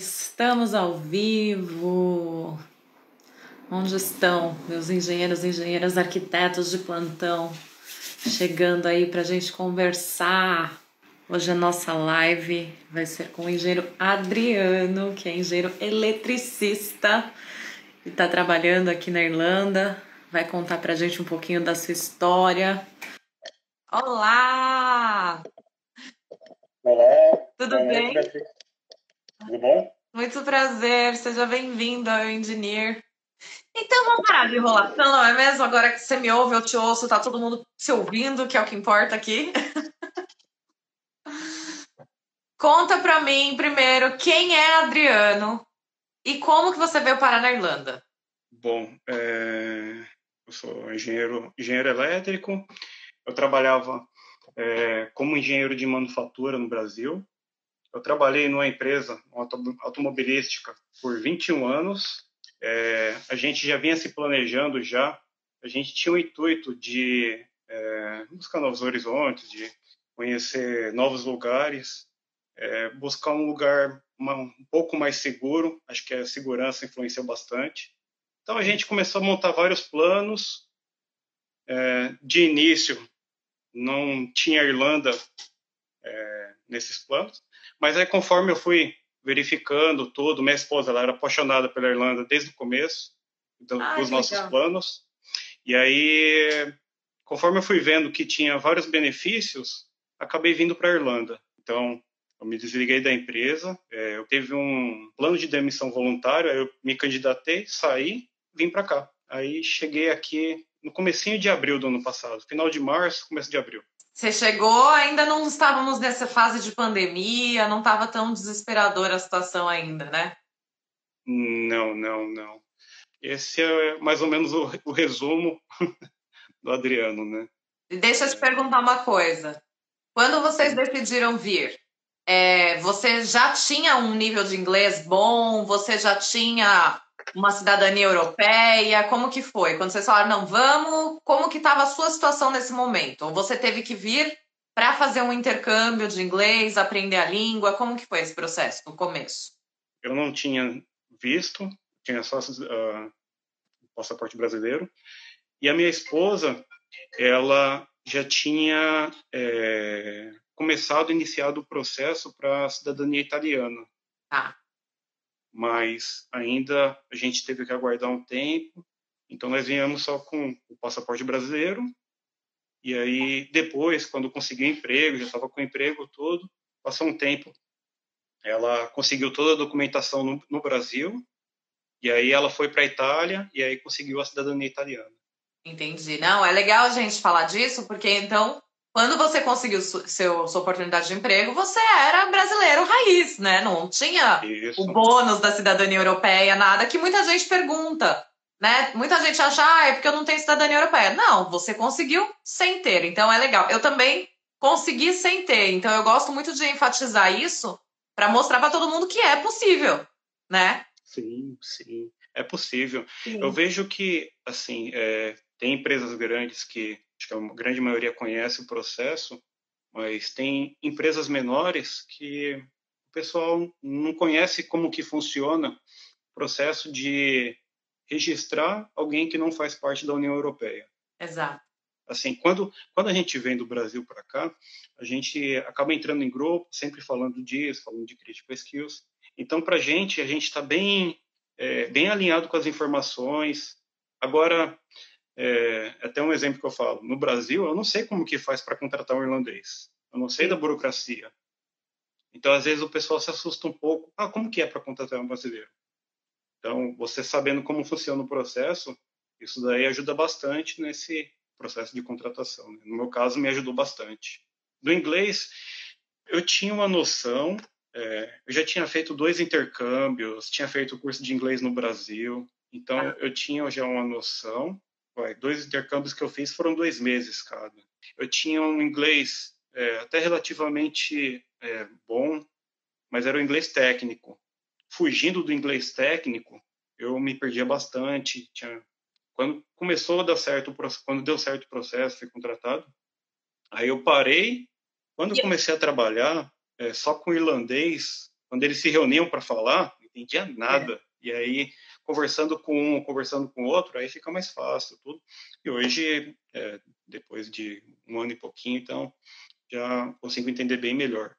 Estamos ao vivo. Onde estão meus engenheiros, engenheiras, arquitetos de plantão? Chegando aí para a gente conversar. Hoje a nossa live vai ser com o engenheiro Adriano, que é engenheiro eletricista e está trabalhando aqui na Irlanda. Vai contar para a gente um pouquinho da sua história. Olá! Olá! Tudo bem? Tudo bom? Muito prazer, seja bem-vindo ao Engineer. Então vamos parar de enrolação, não é mesmo? Agora que você me ouve, eu te ouço, tá todo mundo se ouvindo, que é o que importa aqui. Conta pra mim primeiro quem é Adriano e como que você veio parar na Irlanda. Bom, é... eu sou engenheiro, engenheiro elétrico. Eu trabalhava é, como engenheiro de manufatura no Brasil. Eu trabalhei numa empresa automobilística por 21 anos. É, a gente já vinha se planejando já. A gente tinha o intuito de é, buscar novos horizontes, de conhecer novos lugares, é, buscar um lugar uma, um pouco mais seguro. Acho que a segurança influenciou bastante. Então a gente começou a montar vários planos. É, de início, não tinha Irlanda é, nesses planos. Mas aí, conforme eu fui verificando tudo, minha esposa ela era apaixonada pela Irlanda desde o começo então, ah, dos nossos legal. planos. E aí, conforme eu fui vendo que tinha vários benefícios, acabei vindo para a Irlanda. Então, eu me desliguei da empresa, é, eu teve um plano de demissão voluntária, eu me candidatei, saí, vim para cá. Aí cheguei aqui no comecinho de abril do ano passado, final de março, começo de abril. Você chegou, ainda não estávamos nessa fase de pandemia, não estava tão desesperadora a situação ainda, né? Não, não, não. Esse é mais ou menos o, o resumo do Adriano, né? Deixa eu te perguntar uma coisa. Quando vocês decidiram vir, é, você já tinha um nível de inglês bom? Você já tinha uma cidadania europeia? Como que foi? Quando vocês falaram, não, vamos, como que estava a sua situação nesse momento? Ou você teve que vir para fazer um intercâmbio de inglês, aprender a língua? Como que foi esse processo no começo? Eu não tinha visto, tinha só uh, passaporte brasileiro. E a minha esposa, ela já tinha é, começado, iniciado o processo para a cidadania italiana. Tá mas ainda a gente teve que aguardar um tempo. Então nós viemos só com o passaporte brasileiro. E aí depois, quando conseguiu emprego, já estava com o emprego todo, passou um tempo, ela conseguiu toda a documentação no, no Brasil. E aí ela foi para a Itália e aí conseguiu a cidadania italiana. Entendi. Não, é legal a gente falar disso, porque então quando você conseguiu seu, sua oportunidade de emprego, você era brasileiro raiz, né? Não tinha Isso. o bônus da cidadania europeia, nada, que muita gente pergunta, né? Muita gente acha, ah, é porque eu não tenho cidadania europeia. Não, você conseguiu sem ter, então é legal. Eu também consegui sem ter, então eu gosto muito de enfatizar isso para mostrar para todo mundo que é possível, né? Sim, sim, é possível. Sim. Eu vejo que, assim, é, tem empresas grandes que acho que a grande maioria conhece o processo, mas tem empresas menores que o pessoal não conhece como que funciona o processo de registrar alguém que não faz parte da União Europeia. Exato. Assim, quando quando a gente vem do Brasil para cá, a gente acaba entrando em grupo, sempre falando disso, falando de critical skills. Então, para a gente, a gente está bem é, bem alinhado com as informações. Agora, é, até um exemplo que eu falo, no Brasil, eu não sei como que faz para contratar um irlandês. Eu não sei da burocracia. Então, às vezes, o pessoal se assusta um pouco. Ah, como que é para contratar um brasileiro? Então, você sabendo como funciona o processo, isso daí ajuda bastante nesse processo de contratação. Né? No meu caso, me ajudou bastante. Do inglês, eu tinha uma noção. É, eu já tinha feito dois intercâmbios, tinha feito curso de inglês no Brasil. Então, ah. eu tinha já uma noção dois intercâmbios que eu fiz foram dois meses cada. Eu tinha um inglês é, até relativamente é, bom, mas era o inglês técnico. Fugindo do inglês técnico, eu me perdia bastante. Tinha... Quando começou a dar certo, quando deu certo o processo, fui contratado. Aí eu parei. Quando eu comecei a trabalhar é, só com irlandês, quando eles se reuniam para falar, não entendia nada. É. E aí, conversando com um, conversando com o outro, aí fica mais fácil tudo. E hoje, é, depois de um ano e pouquinho, então, já consigo entender bem melhor.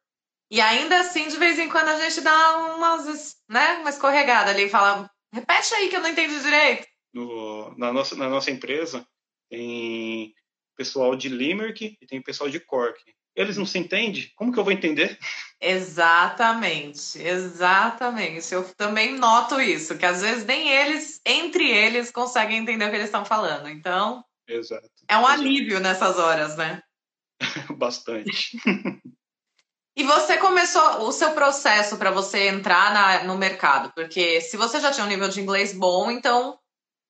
E ainda assim, de vez em quando, a gente dá umas, né, uma escorregada ali e fala, repete aí que eu não entendi direito. No, na, nossa, na nossa empresa, tem pessoal de Limerick e tem pessoal de Cork. Eles não se entendem? Como que eu vou entender? Exatamente, exatamente. Eu também noto isso, que às vezes nem eles, entre eles, conseguem entender o que eles estão falando. Então, Exato. é um Exato. alívio nessas horas, né? Bastante. E você começou o seu processo para você entrar na, no mercado, porque se você já tinha um nível de inglês bom, então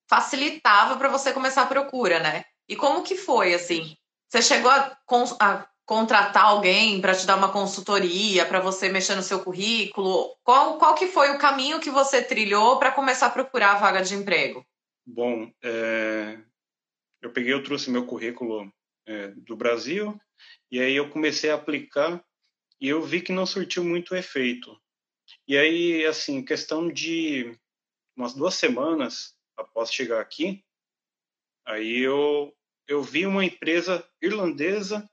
facilitava para você começar a procura, né? E como que foi assim? Você chegou a, a contratar alguém para te dar uma consultoria, para você mexer no seu currículo? Qual, qual que foi o caminho que você trilhou para começar a procurar a vaga de emprego? Bom, é, eu peguei, eu trouxe meu currículo é, do Brasil e aí eu comecei a aplicar e eu vi que não surtiu muito efeito. E aí, assim, questão de umas duas semanas após chegar aqui, aí eu, eu vi uma empresa irlandesa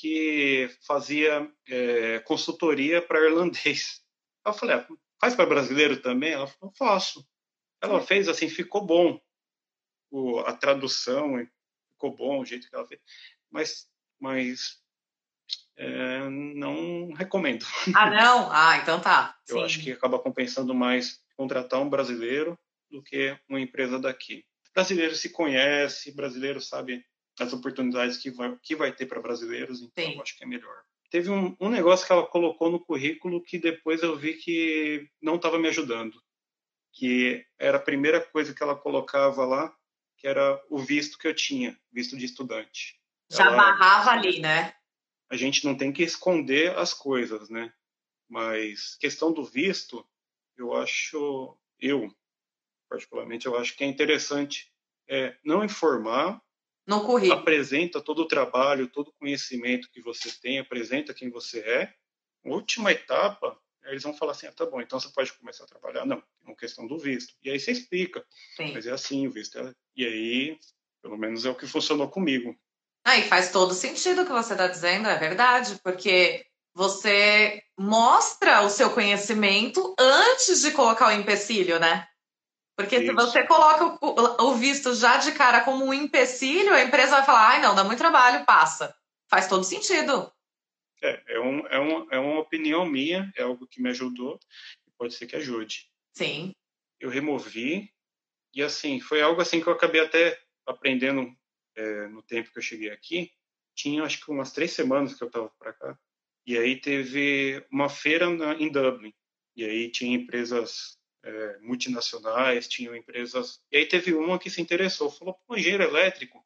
que fazia é, consultoria para irlandês. Eu falei, ah, faz para brasileiro também? Ela falou, faço. Ela fez assim, ficou bom. O, a tradução ficou bom, o jeito que ela fez. Mas, mas é, não recomendo. Ah, não? Ah, então tá. Eu Sim. acho que acaba compensando mais contratar um brasileiro do que uma empresa daqui. Brasileiro se conhece, brasileiro sabe as oportunidades que vai, que vai ter para brasileiros, então Sim. eu acho que é melhor. Teve um, um negócio que ela colocou no currículo que depois eu vi que não estava me ajudando, que era a primeira coisa que ela colocava lá, que era o visto que eu tinha, visto de estudante. Já ela, barrava ali, né? a gente não tem que esconder as coisas, né? Mas questão do visto, eu acho, eu particularmente, eu acho que é interessante é, não informar, no currículo. apresenta todo o trabalho, todo o conhecimento que você tem, apresenta quem você é. Última etapa, eles vão falar assim, ah, tá bom, então você pode começar a trabalhar. Não, é uma questão do visto. E aí você explica, Sim. mas é assim o visto. É... E aí, pelo menos é o que funcionou comigo. Ah, e faz todo sentido o que você está dizendo, é verdade, porque você mostra o seu conhecimento antes de colocar o empecilho, né? Porque Isso. se você coloca o, visto já de cara como um empecilho, a empresa vai falar, ai não, dá muito trabalho, passa. Faz todo sentido. É, é, um, é, um, é uma opinião minha, é algo que me ajudou e pode ser que ajude. Sim. Eu removi e assim, foi algo assim que eu acabei até aprendendo é, no tempo que eu cheguei aqui, tinha acho que umas três semanas que eu estava para cá. E aí teve uma feira na, em Dublin. E aí tinha empresas é, multinacionais, tinham empresas. E aí teve uma que se interessou, falou: pô, engenheiro elétrico,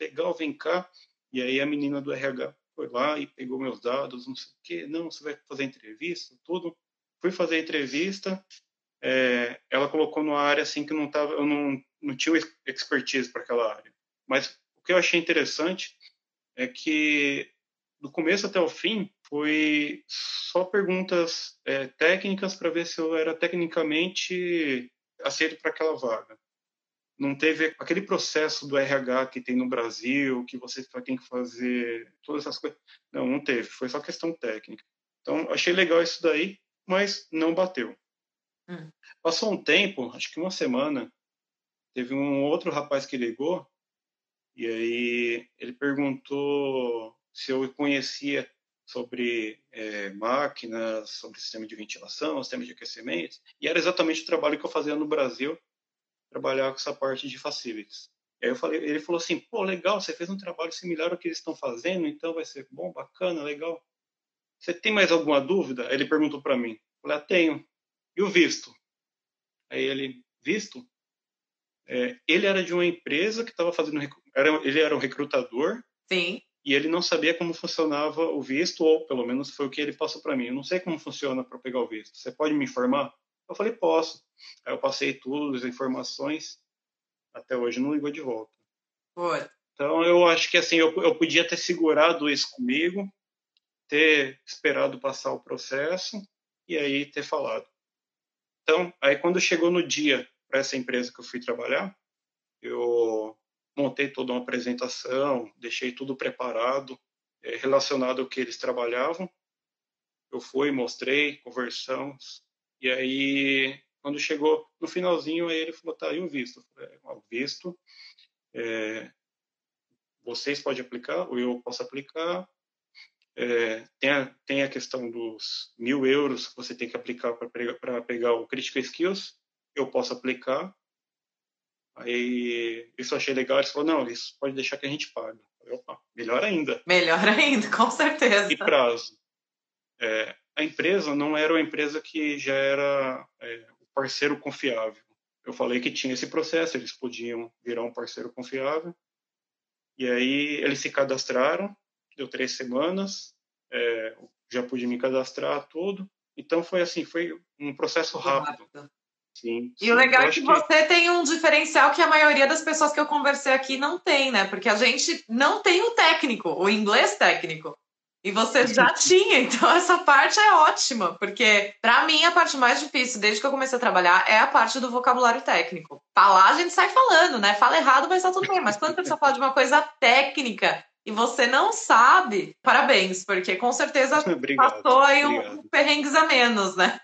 legal, vem cá. E aí a menina do RH foi lá e pegou meus dados, não sei o quê. Não, você vai fazer entrevista, tudo. Fui fazer a entrevista. É, ela colocou numa área assim que não tava, eu não, não tinha expertise para aquela área. Mas que eu achei interessante é que do começo até o fim foi só perguntas é, técnicas para ver se eu era tecnicamente aceito para aquela vaga. Não teve aquele processo do RH que tem no Brasil, que você tem que fazer todas essas coisas. Não, não teve. Foi só questão técnica. Então, achei legal isso daí, mas não bateu. Hum. Passou um tempo, acho que uma semana, teve um outro rapaz que ligou e aí ele perguntou se eu conhecia sobre é, máquinas, sobre sistema de ventilação, sistema de aquecimento, e era exatamente o trabalho que eu fazia no Brasil, trabalhar com essa parte de facilities. E aí eu falei, ele falou assim, pô, legal, você fez um trabalho similar ao que eles estão fazendo, então vai ser bom, bacana, legal. Você tem mais alguma dúvida? Ele perguntou para mim. Eu falei, ah, tenho. E o visto? Aí ele, visto? É, ele era de uma empresa que estava fazendo. Era, ele era um recrutador. Sim. E ele não sabia como funcionava o visto, ou pelo menos foi o que ele passou para mim. Eu não sei como funciona para pegar o visto. Você pode me informar? Eu falei, posso. Aí eu passei tudo, as informações. Até hoje não ligou de volta. Foi. Então eu acho que assim, eu, eu podia ter segurado isso comigo, ter esperado passar o processo e aí ter falado. Então, aí quando chegou no dia para essa empresa que eu fui trabalhar, eu montei toda uma apresentação, deixei tudo preparado, é, relacionado ao que eles trabalhavam. Eu fui, mostrei, conversamos, e aí quando chegou no finalzinho, aí ele falou, tá, e o visto? Eu falei, o visto, é, vocês podem aplicar, ou eu posso aplicar, é, tem, a, tem a questão dos mil euros que você tem que aplicar para pegar o Critical Skills, eu posso aplicar. Aí, isso eu achei legal, ele falou, não, isso pode deixar que a gente paga. Opa, melhor ainda. Melhor ainda, com certeza. E prazo. É, a empresa não era uma empresa que já era é, parceiro confiável. Eu falei que tinha esse processo, eles podiam virar um parceiro confiável. E aí eles se cadastraram, deu três semanas, é, já pude me cadastrar tudo. Então foi assim, foi um processo rápido. rápido. Sim, e sim. o legal é que, que você tem um diferencial que a maioria das pessoas que eu conversei aqui não tem, né? Porque a gente não tem o técnico, o inglês técnico. E você já tinha, então essa parte é ótima, porque para mim a parte mais difícil desde que eu comecei a trabalhar é a parte do vocabulário técnico. Falar a gente sai falando, né? Fala errado, mas tá tudo bem. Mas quando a pessoa fala de uma coisa técnica e você não sabe, parabéns, porque com certeza obrigado, passou aí um, um perrengues a menos, né?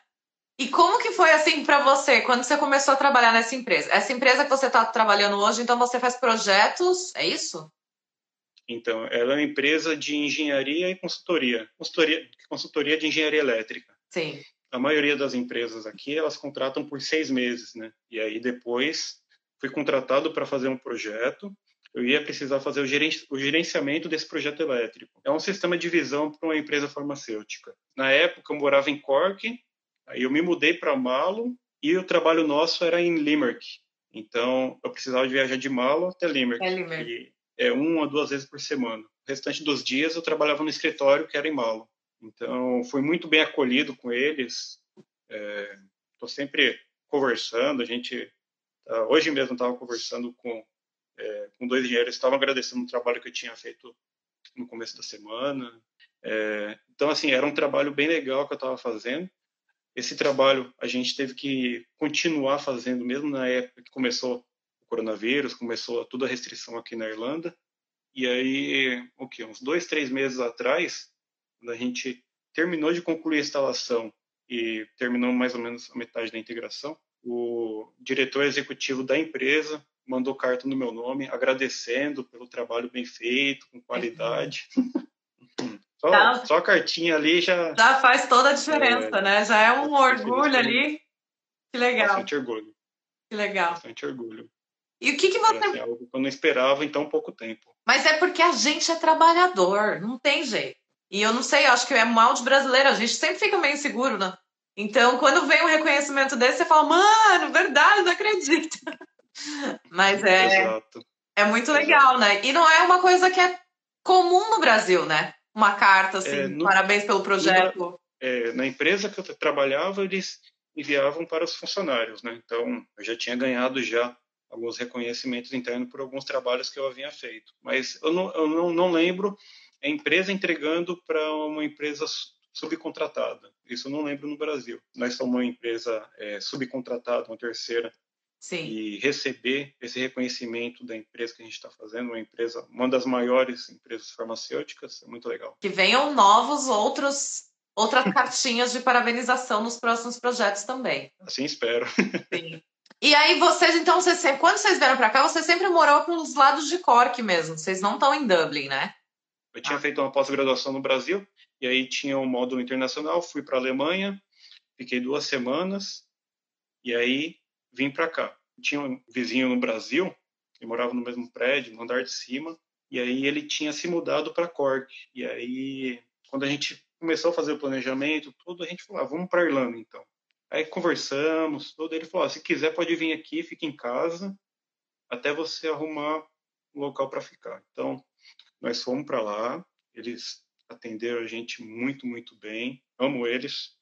E como que foi assim para você quando você começou a trabalhar nessa empresa? Essa empresa que você está trabalhando hoje, então você faz projetos, é isso? Então, ela é uma empresa de engenharia e consultoria, consultoria, consultoria de engenharia elétrica. Sim. A maioria das empresas aqui elas contratam por seis meses, né? E aí depois fui contratado para fazer um projeto eu ia precisar fazer o, gerenciamento desse projeto elétrico. É um sistema de visão para uma empresa farmacêutica. Na época, eu morava em Cork, aí eu me mudei para Malo e o trabalho nosso era em Limerick. Então, eu precisava de viajar de Malo até Limerick. É Limerick. E é uma ou duas vezes por semana. O restante dos dias eu trabalhava no escritório, que era em Malo. Então, fui muito bem acolhido com eles. Estou é, sempre conversando. A gente, tá, hoje mesmo estava conversando com é, com dois engenheiros, estavam agradecendo o trabalho que eu tinha feito no começo da semana. É, então, assim, era um trabalho bem legal que eu estava fazendo. Esse trabalho a gente teve que continuar fazendo, mesmo na época que começou o coronavírus, começou toda a restrição aqui na Irlanda. E aí, o que? Uns dois, três meses atrás, quando a gente terminou de concluir a instalação e terminou mais ou menos a metade da integração, o diretor executivo da empresa mandou carta no meu nome, agradecendo pelo trabalho bem feito, com qualidade. Uhum. Só, tá. só cartinha ali já. Já faz toda a diferença, é, né? Já é um orgulho ali. Que legal. Bastante orgulho. Que legal. Bastante orgulho. E o que, que você. Algo que eu não esperava em tão pouco tempo. Mas é porque a gente é trabalhador, não tem jeito. E eu não sei, eu acho que é mal de brasileiro, a gente sempre fica meio inseguro, né? Então, quando vem um reconhecimento desse, você fala, mano, verdade, não acredito. Mas é, Exato. é muito legal, Exato. né? E não é uma coisa que é comum no Brasil, né? Uma carta assim, é, no, parabéns pelo projeto. No, é, na empresa que eu trabalhava, eles enviavam para os funcionários, né? Então, eu já tinha ganhado já alguns reconhecimentos internos por alguns trabalhos que eu havia feito. Mas eu não, eu não, não lembro a empresa entregando para uma empresa subcontratada. Isso eu não lembro no Brasil. Nós somos uma empresa é, subcontratada, uma terceira Sim. e receber esse reconhecimento da empresa que a gente está fazendo, uma empresa, uma das maiores empresas farmacêuticas, é muito legal. Que venham novos outros outras cartinhas de parabenização nos próximos projetos também. Assim espero. Sim. E aí vocês, então, vocês sempre, quando vocês vieram para cá, você sempre morou pelos lados de Cork mesmo. Vocês não estão em Dublin, né? Eu tinha ah. feito uma pós-graduação no Brasil e aí tinha um módulo internacional. Fui para a Alemanha, fiquei duas semanas e aí vim para cá. Tinha um vizinho no Brasil, que morava no mesmo prédio, no andar de cima, e aí ele tinha se mudado para Cork. E aí, quando a gente começou a fazer o planejamento, tudo, a gente falou, ah, vamos para Irlanda então. Aí conversamos, tudo, ele falou, ah, se quiser pode vir aqui, fica em casa, até você arrumar um local para ficar. Então, nós fomos para lá, eles atenderam a gente muito, muito bem, amo eles.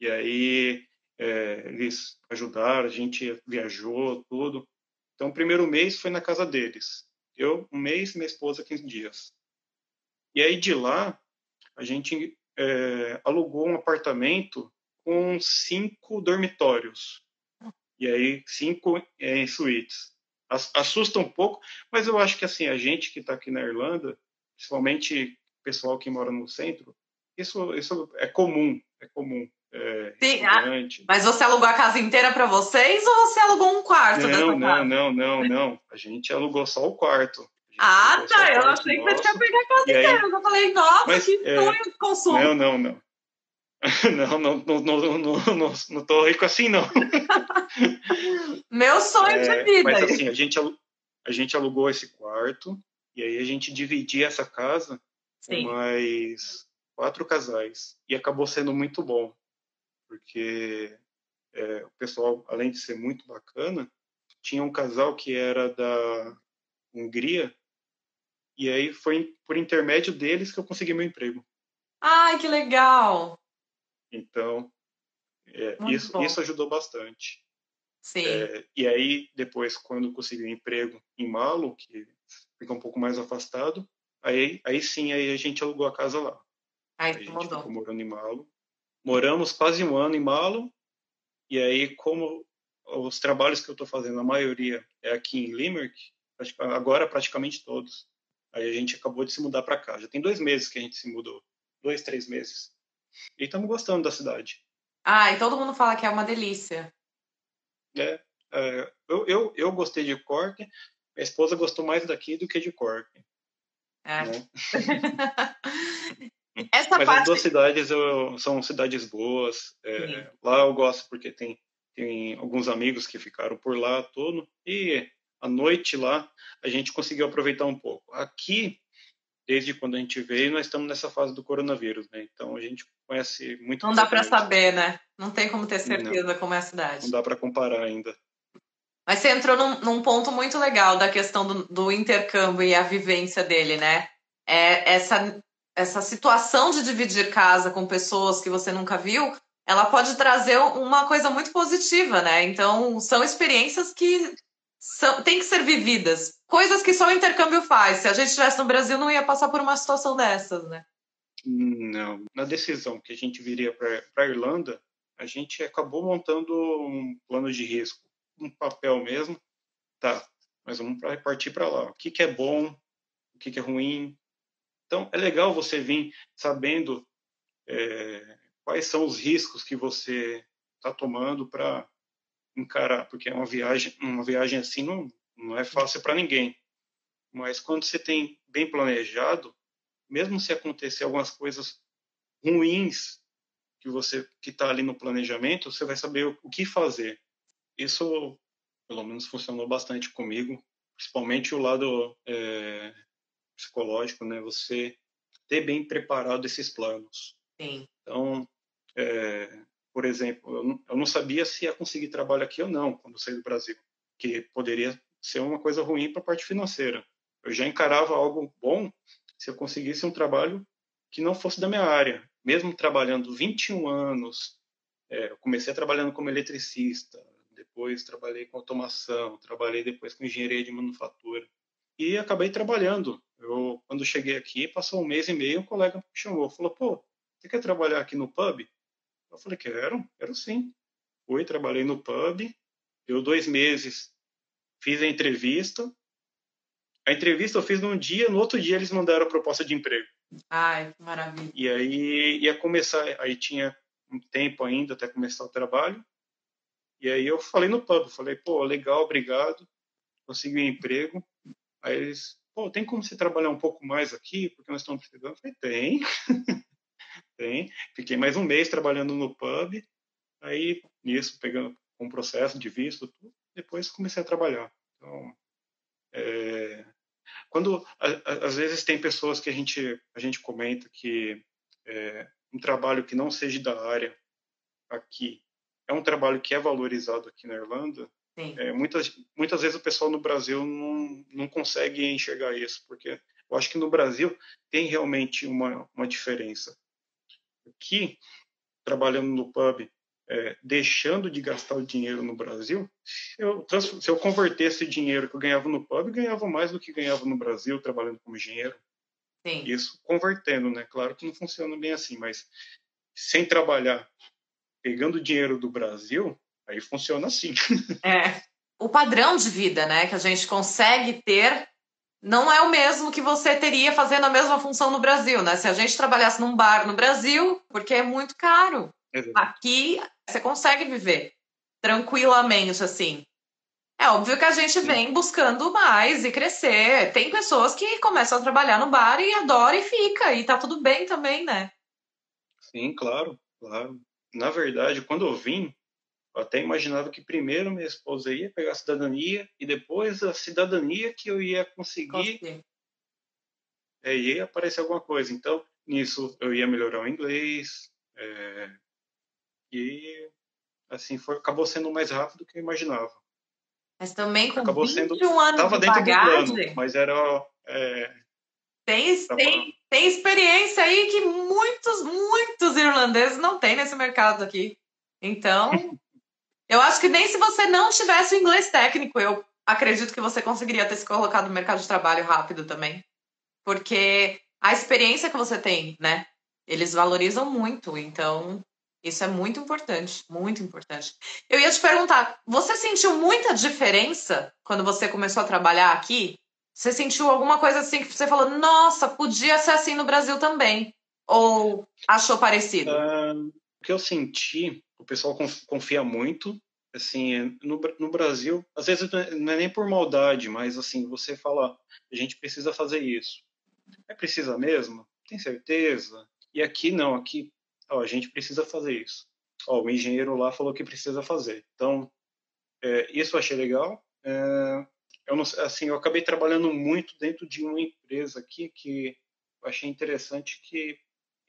E aí é, eles ajudaram, a gente viajou, tudo. Então, o primeiro mês foi na casa deles. Eu, um mês, minha esposa, 15 dias. E aí, de lá, a gente é, alugou um apartamento com cinco dormitórios. E aí, cinco em suítes. Assusta um pouco, mas eu acho que assim, a gente que está aqui na Irlanda, principalmente o pessoal que mora no centro, isso, isso é comum, é comum. É, Sim, ah, mas você alugou a casa inteira para vocês ou você alugou um quarto? Não, não, não, não, não. A gente alugou só o quarto. Ah, tá. Eu achei que você tinha pegado a casa inteira. Eu falei, nossa, mas, que é, sonho de consumo. Não, não, não. Não, não, não, não, não, não, não tô rico assim, não. Meu sonho é, de vida. Mas assim, a gente, a gente alugou esse quarto e aí a gente dividia essa casa com mais quatro casais. E acabou sendo muito bom, porque é, o pessoal, além de ser muito bacana, tinha um casal que era da Hungria e aí foi por intermédio deles que eu consegui meu emprego. Ai, que legal! Então, é, isso, isso ajudou bastante. Sim. É, e aí, depois, quando consegui um emprego em Malo, que fica um pouco mais afastado, aí, aí sim, aí a gente alugou a casa lá. Aí, a gente mudou. ficou morando em Malo. Moramos quase um ano em Malo, e aí, como os trabalhos que eu estou fazendo, a maioria é aqui em Limerick, agora praticamente todos. Aí a gente acabou de se mudar para cá. Já tem dois meses que a gente se mudou. Dois, três meses. E estamos gostando da cidade. Ah, e todo mundo fala que é uma delícia. É. é eu, eu, eu gostei de Cork. Minha esposa gostou mais daqui do que de Cork. É. Né? Essa Mas parte... as duas cidades eu, são cidades boas. É, lá eu gosto porque tem, tem alguns amigos que ficaram por lá todo. E a noite lá, a gente conseguiu aproveitar um pouco. Aqui, desde quando a gente veio, nós estamos nessa fase do coronavírus, né? Então a gente conhece muito. Não dá para saber, né? Não tem como ter certeza não, como é a cidade. Não dá para comparar ainda. Mas você entrou num, num, ponto muito legal da questão do, do, intercâmbio e a vivência dele, né? É essa, essa situação de dividir casa com pessoas que você nunca viu, ela pode trazer uma coisa muito positiva, né? Então, são experiências que são, tem que ser vividas. Coisas que só o intercâmbio faz. Se a gente estivesse no Brasil, não ia passar por uma situação dessas, né? Não. Na decisão que a gente viria para a Irlanda, a gente acabou montando um plano de risco, um papel mesmo. Tá, mas vamos partir para lá. O que, que é bom, o que, que é ruim. Então, é legal você vir sabendo é, quais são os riscos que você está tomando para encarar, porque é uma viagem, uma viagem assim não, não é fácil para ninguém. Mas quando você tem bem planejado, mesmo se acontecer algumas coisas ruins que você que está ali no planejamento, você vai saber o, o que fazer. Isso, pelo menos, funcionou bastante comigo, principalmente o lado é, psicológico, né? Você ter bem preparado esses planos. Sim. Então, é, por exemplo, eu não, eu não sabia se ia conseguir trabalho aqui ou não quando saí do Brasil, que poderia ser uma coisa ruim para a parte financeira. Eu já encarava algo bom se eu conseguisse um trabalho que não fosse da minha área. Mesmo trabalhando 21 anos, é, eu comecei trabalhando como eletricista, depois trabalhei com automação, trabalhei depois com engenharia de manufatura e acabei trabalhando. Eu, quando cheguei aqui, passou um mês e meio, um colega me chamou, falou: "Pô, você quer trabalhar aqui no pub?" Eu falei, quero, quero sim. Fui, trabalhei no pub, deu dois meses, fiz a entrevista. A entrevista eu fiz num dia, no outro dia eles mandaram a proposta de emprego. Ai, maravilha. E aí ia começar, aí tinha um tempo ainda até começar o trabalho. E aí eu falei no pub, falei, pô, legal, obrigado, consegui um emprego. Aí eles, pô, tem como você trabalhar um pouco mais aqui, porque nós estamos precisando? Eu falei, tem. Tem. Fiquei mais um mês trabalhando no pub, aí nisso, pegando um processo de visto, depois comecei a trabalhar. Então, é, quando às vezes tem pessoas que a gente a gente comenta que é, um trabalho que não seja da área aqui é um trabalho que é valorizado aqui na Irlanda é, muitas muitas vezes o pessoal no Brasil não não consegue enxergar isso porque eu acho que no Brasil tem realmente uma uma diferença aqui, trabalhando no pub, é, deixando de gastar o dinheiro no Brasil, eu, se eu convertesse dinheiro que eu ganhava no pub, eu ganhava mais do que ganhava no Brasil trabalhando como engenheiro. Sim. Isso convertendo, né? Claro que não funciona bem assim, mas sem trabalhar pegando dinheiro do Brasil, aí funciona assim. É. O padrão de vida, né, que a gente consegue ter não é o mesmo que você teria fazendo a mesma função no Brasil, né? Se a gente trabalhasse num bar no Brasil, porque é muito caro. Aqui você consegue viver tranquilamente, assim. É óbvio que a gente vem buscando mais e crescer. Tem pessoas que começam a trabalhar no bar e adoram e fica, e tá tudo bem também, né? Sim, claro, claro. Na verdade, quando eu vim, eu até imaginava que primeiro minha esposa ia pegar a cidadania e depois a cidadania que eu ia conseguir. É, ia aparecer alguma coisa. Então, nisso eu ia melhorar o inglês. É, e assim foi, acabou sendo mais rápido do que eu imaginava. Mas também com acabou 21 sendo, anos tava de dentro bagagem, do plano, mas era é, tem, tem, tem experiência aí que muitos, muitos irlandeses não têm nesse mercado aqui. Então, eu acho que nem se você não tivesse o inglês técnico, eu acredito que você conseguiria ter se colocado no mercado de trabalho rápido também. Porque a experiência que você tem, né? Eles valorizam muito, então isso é muito importante, muito importante. Eu ia te perguntar, você sentiu muita diferença quando você começou a trabalhar aqui? Você sentiu alguma coisa assim que você falou, nossa, podia ser assim no Brasil também? Ou achou parecido? Uh, o que eu senti, o pessoal confia muito. Assim, no, no Brasil, às vezes não é nem por maldade, mas assim, você fala, a gente precisa fazer isso. É precisa mesmo? Tem certeza? E aqui não, aqui ó, a gente precisa fazer isso. Ó, o engenheiro lá falou que precisa fazer. Então, é, isso eu achei legal. É, eu não, assim, eu acabei trabalhando muito dentro de uma empresa aqui que eu achei interessante que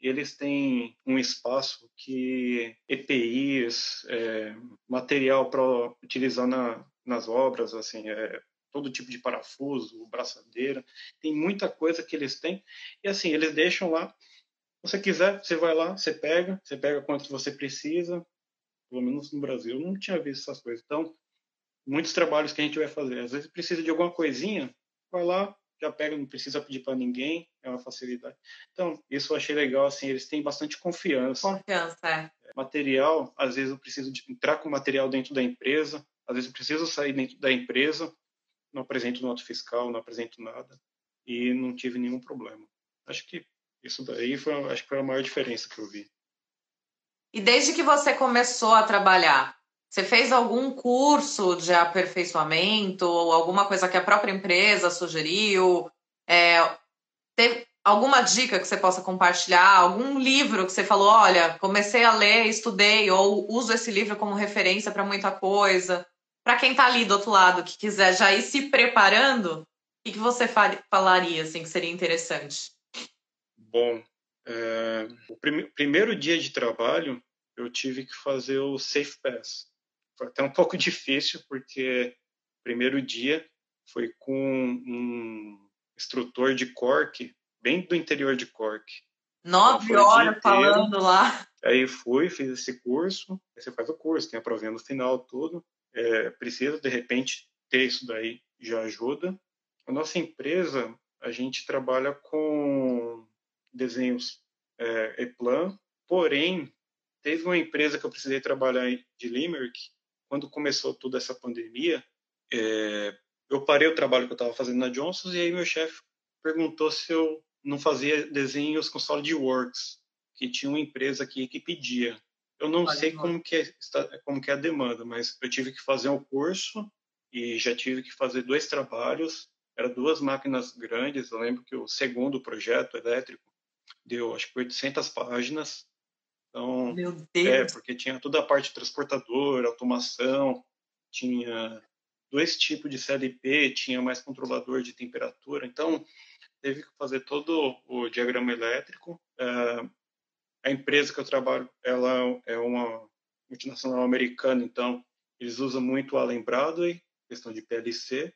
eles têm um espaço que EPIs, é, material para utilizar na, nas obras, assim, é, todo tipo de parafuso, braçadeira, tem muita coisa que eles têm e assim eles deixam lá. Se você quiser, você vai lá, você pega, você pega quanto você precisa. Pelo menos no Brasil, eu não tinha visto essas coisas. Então, muitos trabalhos que a gente vai fazer. Às vezes precisa de alguma coisinha, vai lá, já pega, não precisa pedir para ninguém, é uma facilidade. Então, isso eu achei legal, assim, eles têm bastante confiança. Confiança, é. Material, às vezes eu preciso entrar com material dentro da empresa, às vezes eu preciso sair dentro da empresa, não apresento nota fiscal, não apresento nada, e não tive nenhum problema. Acho que isso daí foi, acho que foi a maior diferença que eu vi. E desde que você começou a trabalhar, você fez algum curso de aperfeiçoamento ou alguma coisa que a própria empresa sugeriu? É, teve alguma dica que você possa compartilhar? Algum livro que você falou, olha, comecei a ler, estudei, ou uso esse livro como referência para muita coisa? Para quem está ali do outro lado, que quiser já ir se preparando, o que, você falaria assim, que seria interessante? Bom, é, o prim primeiro dia de trabalho eu tive que fazer o Safe Pass. Foi até um pouco difícil, porque o primeiro dia foi com um instrutor de Cork, bem do interior de Cork. Nove então, horas falando lá. Aí fui, fiz esse curso. Aí você faz o curso, tem a provinha no final, tudo. É, precisa, de repente, ter isso daí já ajuda. A nossa empresa, a gente trabalha com desenhos é, e-plan, porém, teve uma empresa que eu precisei trabalhar de Limerick, quando começou toda essa pandemia, é, eu parei o trabalho que eu estava fazendo na Johnson e aí meu chefe perguntou se eu não fazia desenhos com SolidWorks, que tinha uma empresa aqui que pedia. Eu não sei como que, é, como que é a demanda, mas eu tive que fazer um curso e já tive que fazer dois trabalhos. Eram duas máquinas grandes. Eu lembro que o segundo projeto elétrico deu, acho que 800 páginas. Então, Meu é, Deus. é porque tinha toda a parte transportador, automação, tinha dois tipos de CLP, tinha mais controlador de temperatura. Então, teve que fazer todo o diagrama elétrico. É, a empresa que eu trabalho, ela é uma multinacional americana, então eles usam muito o Allen Bradley, questão de PLC.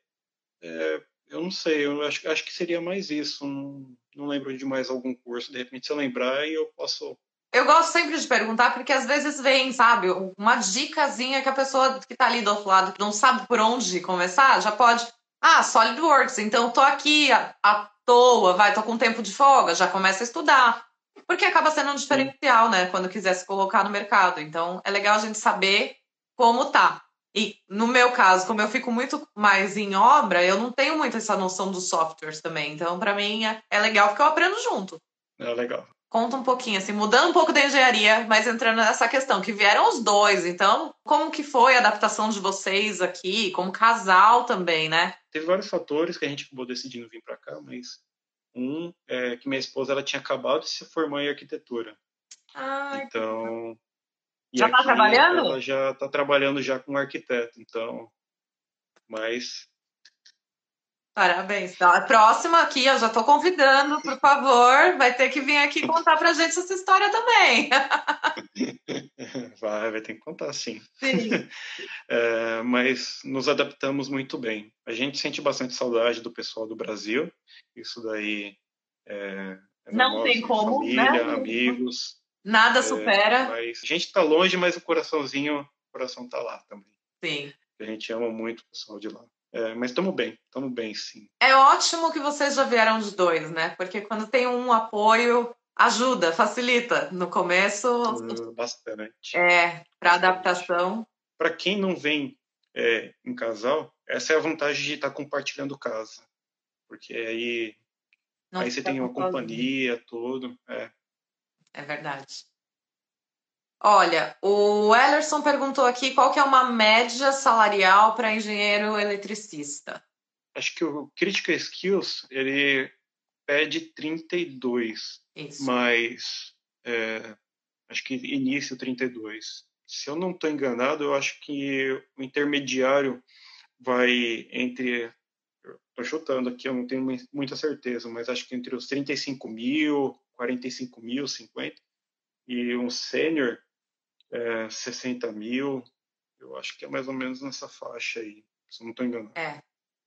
É, eu não sei, eu acho, acho que seria mais isso. Não, não lembro de mais algum curso. De repente, se eu lembrar, eu posso eu gosto sempre de perguntar, porque às vezes vem, sabe, uma dicasinha que a pessoa que tá ali do outro lado, que não sabe por onde começar, já pode. Ah, SolidWorks, então tô aqui à, toa, vai, tô com tempo de folga, já começa a estudar. porque acaba sendo um diferencial, né? Quando quiser se colocar no mercado. Então, é legal a gente saber como tá. E no meu caso, como eu fico muito mais em obra, eu não tenho muito essa noção dos softwares também. Então, para mim, é, é legal porque eu aprendo junto. É legal. Conta um pouquinho, assim, mudando um pouco da engenharia, mas entrando nessa questão, que vieram os dois. Então, como que foi a adaptação de vocês aqui, como casal também, né? Teve vários fatores que a gente acabou decidindo vir para cá, mas um é que minha esposa ela tinha acabado de se formar em arquitetura. Ah, então. Já está trabalhando? Ela já está trabalhando já com arquiteto, então. Mas Parabéns. Então, a próxima aqui, eu já estou convidando, por favor, vai ter que vir aqui contar para a gente essa história também. Vai, vai ter que contar, sim. Sim. É, mas nos adaptamos muito bem. A gente sente bastante saudade do pessoal do Brasil. Isso daí é, é não tem como, família, né? amigos. Nada supera. É, mas a gente está longe, mas o coraçãozinho, o coração está lá também. Sim. A gente ama muito o pessoal de lá. É, mas estamos bem, estamos bem, sim. É ótimo que vocês já vieram de dois, né? Porque quando tem um apoio, ajuda, facilita. No começo. Bastante. É, para adaptação. Para quem não vem é, em casal, essa é a vantagem de estar tá compartilhando casa. Porque aí, não aí você tem uma companhia, tudo. É. é verdade. Olha, o Ellerson perguntou aqui qual que é uma média salarial para engenheiro eletricista. Acho que o Critical Skills, ele pede 32, Isso. mas é, acho que início 32. Se eu não estou enganado, eu acho que o intermediário vai entre estou chutando aqui, eu não tenho muita certeza, mas acho que entre os 35 mil, 45 mil, 50, e um sênior é, 60 mil, eu acho que é mais ou menos nessa faixa aí, se eu não estou enganado. É.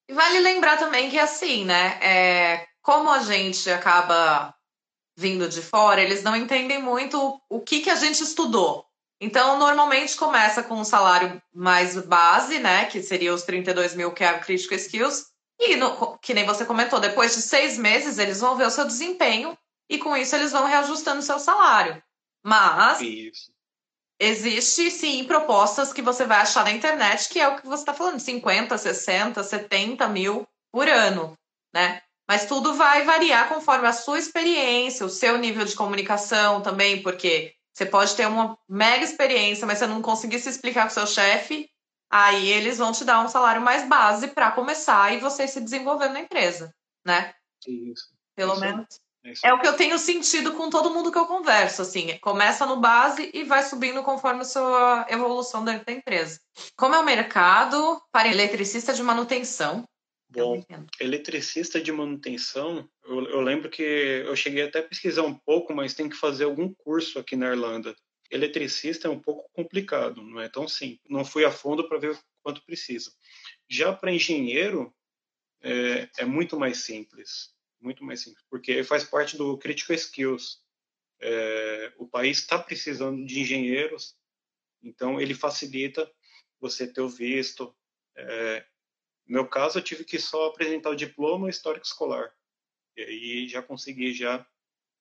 E vale lembrar também que, assim, né, é, como a gente acaba vindo de fora, eles não entendem muito o que, que a gente estudou. Então, normalmente começa com um salário mais base, né, que seria os 32 mil, que é o Critical Skills, e, no, que nem você comentou, depois de seis meses, eles vão ver o seu desempenho e com isso eles vão reajustando o seu salário. Mas isso existe sim propostas que você vai achar na internet, que é o que você está falando, 50, 60, 70 mil por ano, né? Mas tudo vai variar conforme a sua experiência, o seu nível de comunicação também, porque você pode ter uma mega experiência, mas você não conseguir se explicar com o seu chefe, aí eles vão te dar um salário mais base para começar e você se desenvolver na empresa, né? Isso. Pelo Isso. menos. É o que eu tenho sentido com todo mundo que eu converso, assim, começa no base e vai subindo conforme a sua evolução dentro da empresa. Como é o mercado para eletricista de manutenção? Bom, eletricista de manutenção, eu, eu, lembro que eu cheguei até a pesquisar um pouco, mas tem que fazer algum curso aqui na Irlanda. Eletricista é um pouco complicado, não é tão simples. Não fui a fundo para ver quanto precisa. Já para engenheiro, é, é muito mais simples muito mais simples, porque faz parte do Critical Skills. É, o país está precisando de engenheiros, então ele facilita você ter o visto. É, no meu caso, eu tive que só apresentar o diploma histórico escolar, e aí já consegui já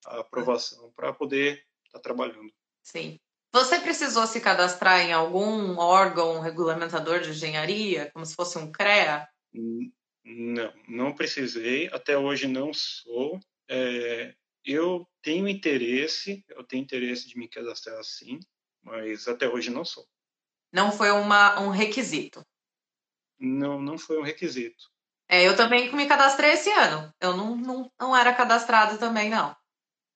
a aprovação para poder estar tá trabalhando. Sim. Você precisou se cadastrar em algum órgão regulamentador de engenharia, como se fosse um CREA? Não, não precisei. Até hoje não sou. É, eu tenho interesse, eu tenho interesse de me cadastrar sim, mas até hoje não sou. Não foi uma, um requisito? Não, não foi um requisito. É, eu também me cadastrei esse ano. Eu não, não, não era cadastrado também, não.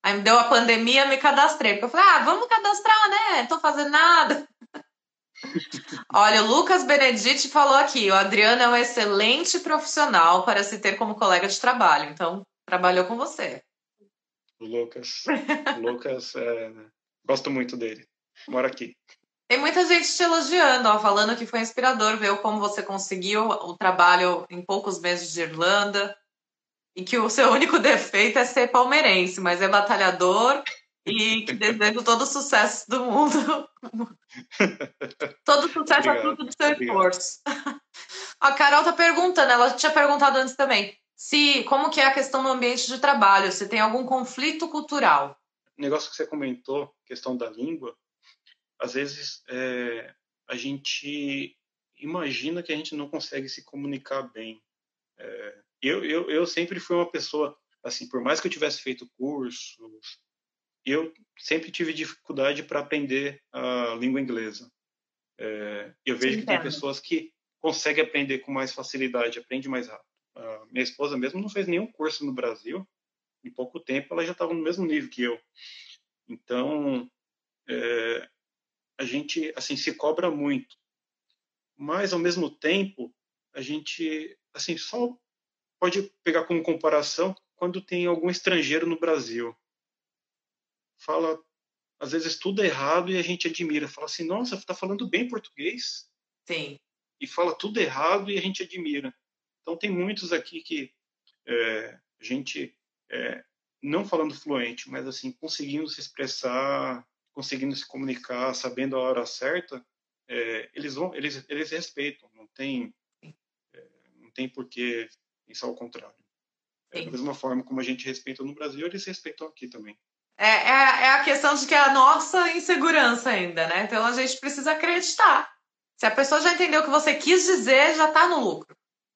Aí me deu a pandemia, me cadastrei. Porque eu falei, ah, vamos cadastrar, né? Não tô fazendo nada. Olha, o Lucas Benedite falou aqui: o Adriano é um excelente profissional para se ter como colega de trabalho. Então, trabalhou com você. O Lucas. Lucas, é, gosto muito dele. Mora aqui. Tem muita gente te elogiando, ó, falando que foi inspirador ver como você conseguiu o trabalho em poucos meses de Irlanda e que o seu único defeito é ser palmeirense, mas é batalhador e que desejo todo o sucesso do mundo. todo o sucesso é fruto do seu esforço. A Carol tá perguntando, ela tinha perguntado antes também, se como que é a questão do ambiente de trabalho, se tem algum conflito cultural. negócio que você comentou, questão da língua, às vezes é, a gente imagina que a gente não consegue se comunicar bem. É, eu, eu, eu sempre fui uma pessoa, assim, por mais que eu tivesse feito cursos, eu sempre tive dificuldade para aprender a língua inglesa. É, eu vejo Sim, que tem pessoas que conseguem aprender com mais facilidade, aprende mais rápido. A minha esposa mesmo não fez nenhum curso no Brasil, em pouco tempo ela já estava no mesmo nível que eu. Então, é, a gente assim se cobra muito, mas ao mesmo tempo a gente assim só pode pegar como comparação quando tem algum estrangeiro no Brasil. Fala às vezes tudo errado e a gente admira, fala assim, nossa, está falando bem português. Sim. E fala tudo errado e a gente admira. Então tem muitos aqui que é, a gente é, não falando fluente, mas assim conseguindo se expressar, conseguindo se comunicar, sabendo a hora certa, é, eles vão, eles eles respeitam, não tem é, não tem por que pensar o contrário. É, da mesma forma como a gente respeita no Brasil, eles respeitam aqui também. É, é, é, a questão de que é a nossa insegurança ainda, né? Então a gente precisa acreditar. Se a pessoa já entendeu o que você quis dizer, já está no lucro.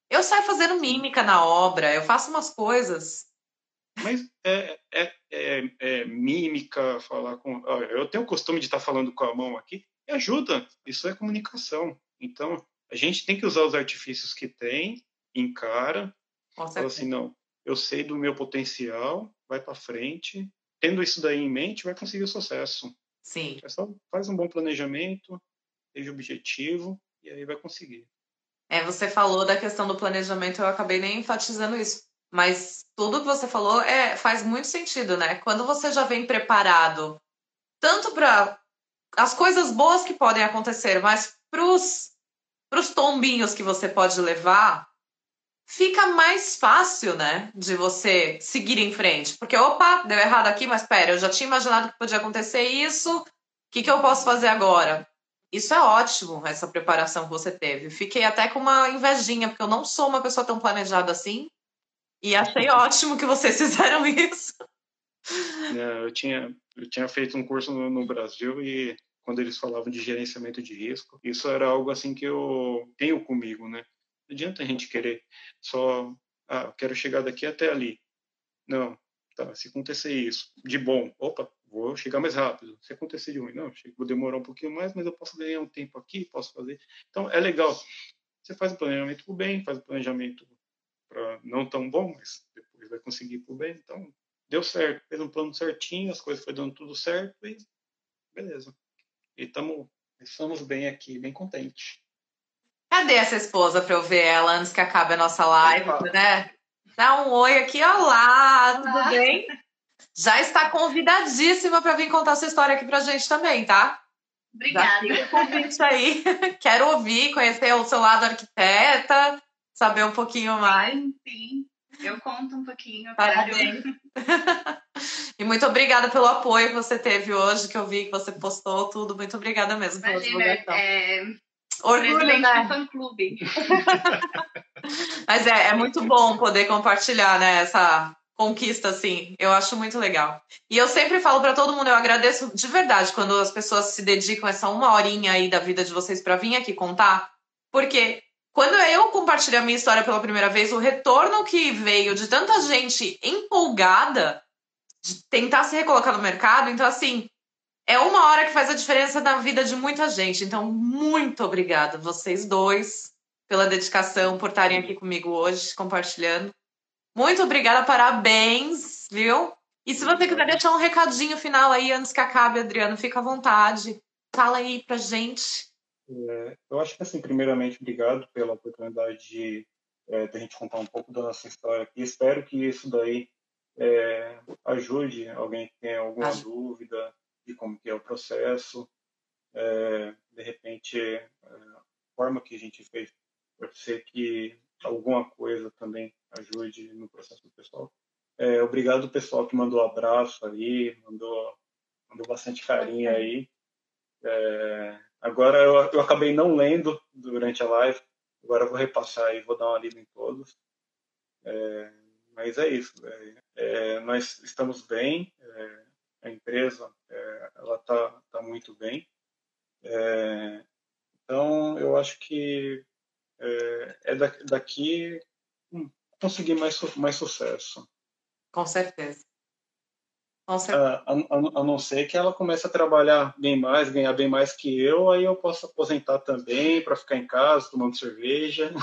Eu saio fazendo mímica na obra, eu faço umas coisas mas é, é, é, é mímica, falar com. Eu tenho o costume de estar falando com a mão aqui, e ajuda, isso é comunicação. Então, a gente tem que usar os artifícios que tem, encara, fala assim: não, eu sei do meu potencial, vai para frente, tendo isso daí em mente, vai conseguir o sucesso. Sim. É só faz um bom planejamento, seja objetivo, e aí vai conseguir. É, você falou da questão do planejamento, eu acabei nem enfatizando isso. Mas tudo que você falou é, faz muito sentido, né? Quando você já vem preparado, tanto para as coisas boas que podem acontecer, mas para os tombinhos que você pode levar, fica mais fácil, né? De você seguir em frente. Porque, opa, deu errado aqui, mas pera, eu já tinha imaginado que podia acontecer isso, o que, que eu posso fazer agora? Isso é ótimo, essa preparação que você teve. Fiquei até com uma invejinha, porque eu não sou uma pessoa tão planejada assim. E achei ótimo que vocês fizeram isso. É, eu, tinha, eu tinha feito um curso no, no Brasil e quando eles falavam de gerenciamento de risco, isso era algo assim que eu tenho comigo, né? Não adianta a gente querer só, ah, quero chegar daqui até ali. Não, tá, se acontecer isso, de bom, opa, vou chegar mais rápido. Se acontecer de ruim, não, vou demorar um pouquinho mais, mas eu posso ganhar um tempo aqui, posso fazer. Então, é legal. Você faz o planejamento por bem, faz o planejamento para não tão bom, mas depois vai conseguir por bem. Então, deu certo, fez um plano certinho, as coisas foi dando tudo certo e beleza. E tamo, estamos bem aqui, bem contentes. Cadê essa esposa para eu ver ela antes que acabe a nossa live, né? Dá um oi aqui, olá, tudo ah. bem? Já está convidadíssima para vir contar sua história aqui para gente também, tá? Obrigada. Já convite aí. Quero ouvir, conhecer o seu lado arquiteta, saber um pouquinho mais. Sim, eu conto um pouquinho. Parabéns. e muito obrigada pelo apoio que você teve hoje, que eu vi que você postou tudo. Muito obrigada mesmo pela divulgação. É... Orgulho, né? fã clube. Mas é, é muito bom poder compartilhar né, essa conquista, assim. Eu acho muito legal. E eu sempre falo para todo mundo, eu agradeço de verdade quando as pessoas se dedicam essa uma horinha aí da vida de vocês para vir aqui contar, porque quando eu compartilhei a minha história pela primeira vez, o retorno que veio de tanta gente empolgada de tentar se recolocar no mercado, então assim, é uma hora que faz a diferença na vida de muita gente. Então, muito obrigada, vocês dois, pela dedicação, por estarem aqui comigo hoje, compartilhando. Muito obrigada, parabéns, viu? E se você quiser deixar um recadinho final aí antes que acabe, Adriano, fica à vontade. Fala aí pra gente. É, eu acho que, assim, primeiramente, obrigado pela oportunidade de, é, a gente contar um pouco da nossa história aqui. Espero que isso daí é, ajude alguém que tenha alguma dúvida de como que é o processo. É, de repente, é, a forma que a gente fez pode ser que alguma coisa também ajude no processo do pessoal. É, obrigado pessoal que mandou abraço aí, mandou, mandou bastante carinho aí. É, Agora eu, eu acabei não lendo durante a live, agora eu vou repassar e vou dar uma lida em todos. É, mas é isso. É, é, nós estamos bem, é, a empresa é, ela está tá muito bem. É, então, eu acho que é, é daqui hum, conseguir mais, mais sucesso. Com certeza. Com certeza. A, a, a, não ser que ela comece a trabalhar bem mais, ganhar bem mais que eu, aí eu posso aposentar também para ficar em casa tomando cerveja.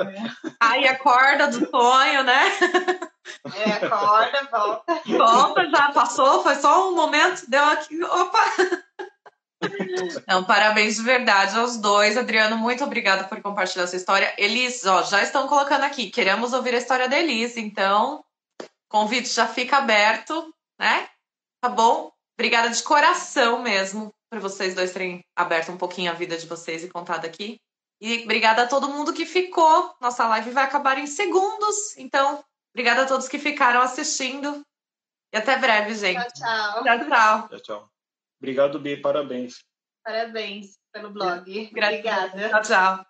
É. Aí acorda do sonho, né? É, acorda, volta. Volta, já passou, foi só um momento, deu aqui, opa! Então, parabéns de verdade aos dois. Adriano, muito obrigada por compartilhar sua história. Elis, ó, já estão colocando aqui, queremos ouvir a história da Elis, então convite já fica aberto, né? Tá bom? Obrigada de coração mesmo por vocês dois terem aberto um pouquinho a vida de vocês e contado aqui. E obrigada a todo mundo que ficou. Nossa live vai acabar em segundos, então obrigada a todos que ficaram assistindo. E até breve, gente. Tchau, tchau. Tchau, tchau. tchau, tchau. Obrigado, Bi. Parabéns. Parabéns pelo blog. Obrigada. Tchau, tchau.